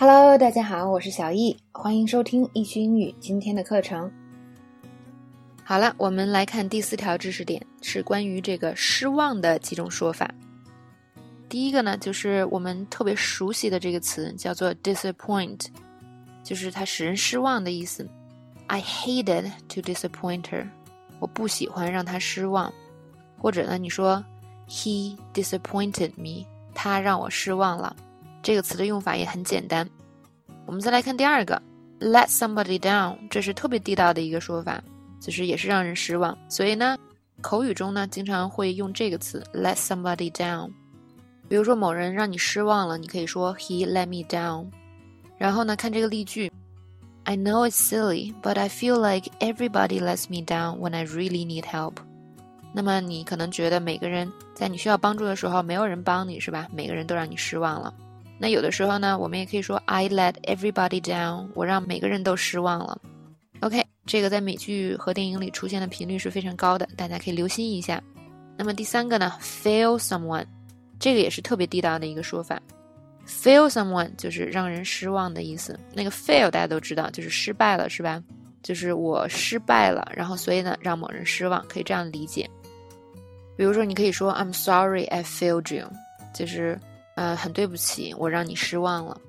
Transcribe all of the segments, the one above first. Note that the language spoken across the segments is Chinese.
Hello，大家好，我是小易，欢迎收听易趣英语今天的课程。好了，我们来看第四条知识点，是关于这个失望的几种说法。第一个呢，就是我们特别熟悉的这个词，叫做 disappoint，就是它使人失望的意思。I hated to disappoint her，我不喜欢让她失望。或者呢，你说 He disappointed me，他让我失望了。这个词的用法也很简单。我们再来看第二个，let somebody down，这是特别地道的一个说法，就是也是让人失望。所以呢，口语中呢，经常会用这个词 let somebody down。比如说某人让你失望了，你可以说 He let me down。然后呢，看这个例句，I know it's silly, but I feel like everybody lets me down when I really need help。那么你可能觉得每个人在你需要帮助的时候，没有人帮你是吧？每个人都让你失望了。那有的时候呢，我们也可以说 I let everybody down，我让每个人都失望了。OK，这个在美剧和电影里出现的频率是非常高的，大家可以留心一下。那么第三个呢，fail someone。这个也是特别地道的一个说法，fail someone 就是让人失望的意思。那个 fail 大家都知道，就是失败了，是吧？就是我失败了，然后所以呢，让某人失望，可以这样理解。比如说，你可以说 I'm sorry I failed you，就是呃很对不起，我让你失望了。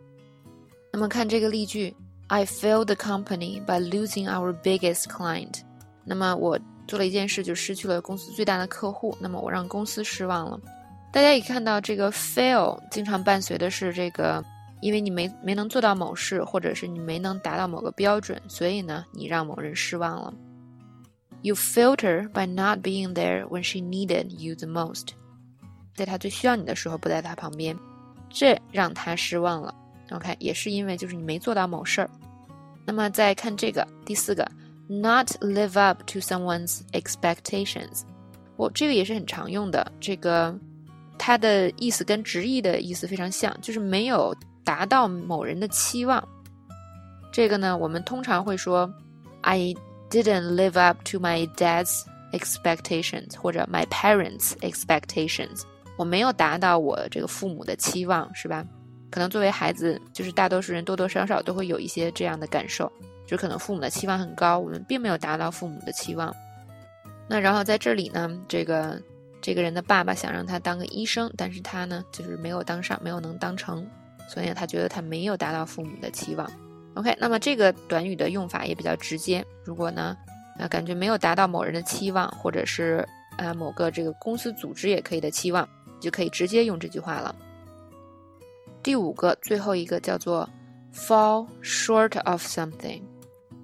那么看这个例句，I failed the company by losing our biggest client。那么我做了一件事，就失去了公司最大的客户，那么我让公司失望了。大家也看到，这个 fail 经常伴随的是这个，因为你没没能做到某事，或者是你没能达到某个标准，所以呢，你让某人失望了。You failed her by not being there when she needed you the most， 在他最需要你的时候不在他旁边，这让他失望了。OK，也是因为就是你没做到某事儿。那么再看这个第四个，not live up to someone's expectations，我这个也是很常用的这个。它的意思跟直译的意思非常像，就是没有达到某人的期望。这个呢，我们通常会说，I didn't live up to my dad's expectations，或者 my parents' expectations。我没有达到我这个父母的期望，是吧？可能作为孩子，就是大多数人多多少少都会有一些这样的感受，就可能父母的期望很高，我们并没有达到父母的期望。那然后在这里呢，这个。这个人的爸爸想让他当个医生，但是他呢，就是没有当上，没有能当成，所以他觉得他没有达到父母的期望。OK，那么这个短语的用法也比较直接。如果呢，啊，感觉没有达到某人的期望，或者是啊某个这个公司组织也可以的期望，就可以直接用这句话了。第五个，最后一个叫做 fall short of something，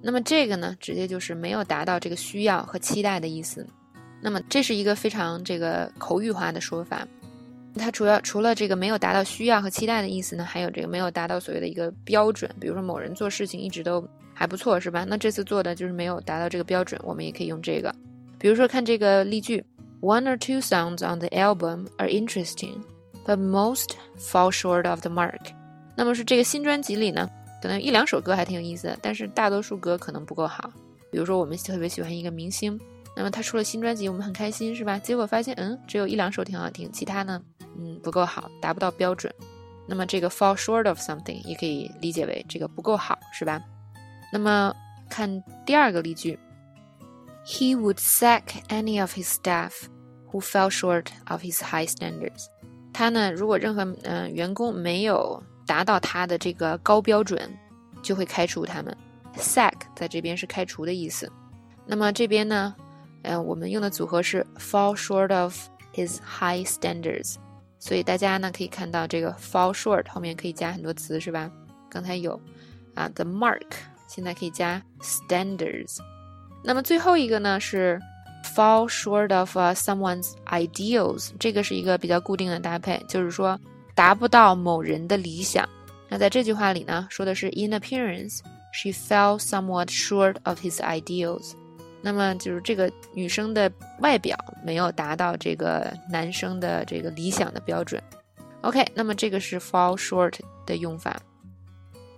那么这个呢，直接就是没有达到这个需要和期待的意思。那么这是一个非常这个口语化的说法，它主要除了这个没有达到需要和期待的意思呢，还有这个没有达到所谓的一个标准。比如说某人做事情一直都还不错，是吧？那这次做的就是没有达到这个标准，我们也可以用这个。比如说看这个例句：One or two songs on the album are interesting, but most fall short of the mark。那么是这个新专辑里呢，可能一两首歌还挺有意思的，但是大多数歌可能不够好。比如说我们特别喜欢一个明星。那么他出了新专辑，我们很开心，是吧？结果发现，嗯，只有一两首挺好听，其他呢，嗯，不够好，达不到标准。那么这个 fall short of something 也可以理解为这个不够好，是吧？那么看第二个例句，He would sack any of his staff who fell short of his high standards。他呢，如果任何嗯员工没有达到他的这个高标准，就会开除他们。sack 在这边是开除的意思。那么这边呢？嗯，我们用的组合是 fall short of his high standards，所以大家呢可以看到这个 fall short 后面可以加很多词，是吧？刚才有啊 the mark，现在可以加 standards。那么最后一个呢是 fall short of someone's ideals，这个是一个比较固定的搭配，就是说达不到某人的理想。那在这句话里呢，说的是 in appearance she fell somewhat short of his ideals。那么就是这个女生的外表没有达到这个男生的这个理想的标准。OK，那么这个是 fall short 的用法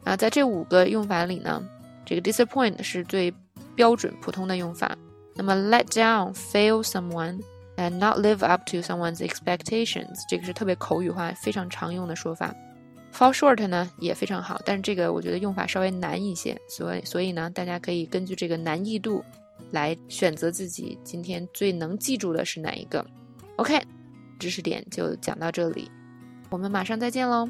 啊，在这五个用法里呢，这个 disappoint 是最标准普通的用法。那么 let down、fail someone and not live up to someone's expectations 这个是特别口语化、非常常用的说法。fall short 呢也非常好，但是这个我觉得用法稍微难一些，所以所以呢，大家可以根据这个难易度来选择自己今天最能记住的是哪一个。OK，知识点就讲到这里，我们马上再见喽。